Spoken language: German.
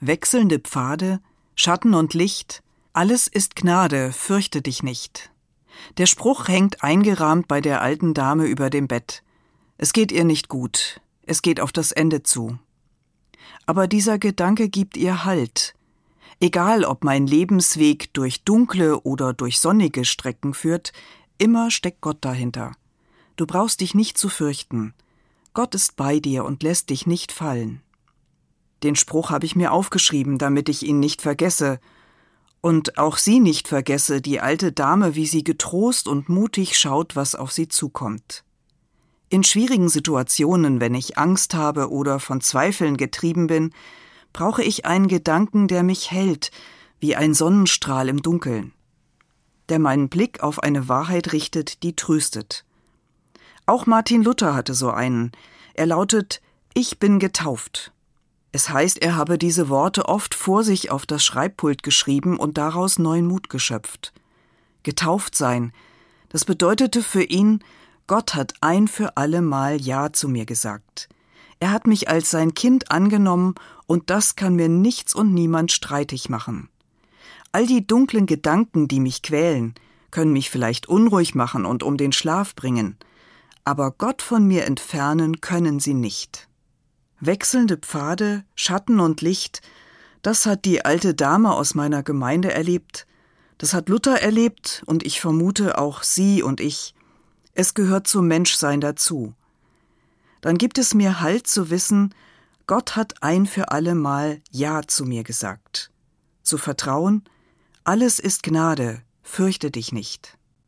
Wechselnde Pfade, Schatten und Licht, alles ist Gnade, fürchte dich nicht. Der Spruch hängt eingerahmt bei der alten Dame über dem Bett. Es geht ihr nicht gut, es geht auf das Ende zu. Aber dieser Gedanke gibt ihr Halt. Egal, ob mein Lebensweg durch dunkle oder durch sonnige Strecken führt, immer steckt Gott dahinter. Du brauchst dich nicht zu fürchten. Gott ist bei dir und lässt dich nicht fallen. Den Spruch habe ich mir aufgeschrieben, damit ich ihn nicht vergesse. Und auch sie nicht vergesse, die alte Dame, wie sie getrost und mutig schaut, was auf sie zukommt. In schwierigen Situationen, wenn ich Angst habe oder von Zweifeln getrieben bin, brauche ich einen Gedanken, der mich hält, wie ein Sonnenstrahl im Dunkeln, der meinen Blick auf eine Wahrheit richtet, die tröstet. Auch Martin Luther hatte so einen. Er lautet Ich bin getauft. Es heißt, er habe diese Worte oft vor sich auf das Schreibpult geschrieben und daraus neuen Mut geschöpft. Getauft sein, das bedeutete für ihn, Gott hat ein für alle Mal Ja zu mir gesagt. Er hat mich als sein Kind angenommen, und das kann mir nichts und niemand streitig machen. All die dunklen Gedanken, die mich quälen, können mich vielleicht unruhig machen und um den Schlaf bringen, aber Gott von mir entfernen können sie nicht. Wechselnde Pfade, Schatten und Licht, das hat die alte Dame aus meiner Gemeinde erlebt, das hat Luther erlebt und ich vermute auch Sie und ich. Es gehört zum Menschsein dazu. Dann gibt es mir Halt zu wissen, Gott hat ein für alle Mal Ja zu mir gesagt. Zu vertrauen, alles ist Gnade, fürchte dich nicht.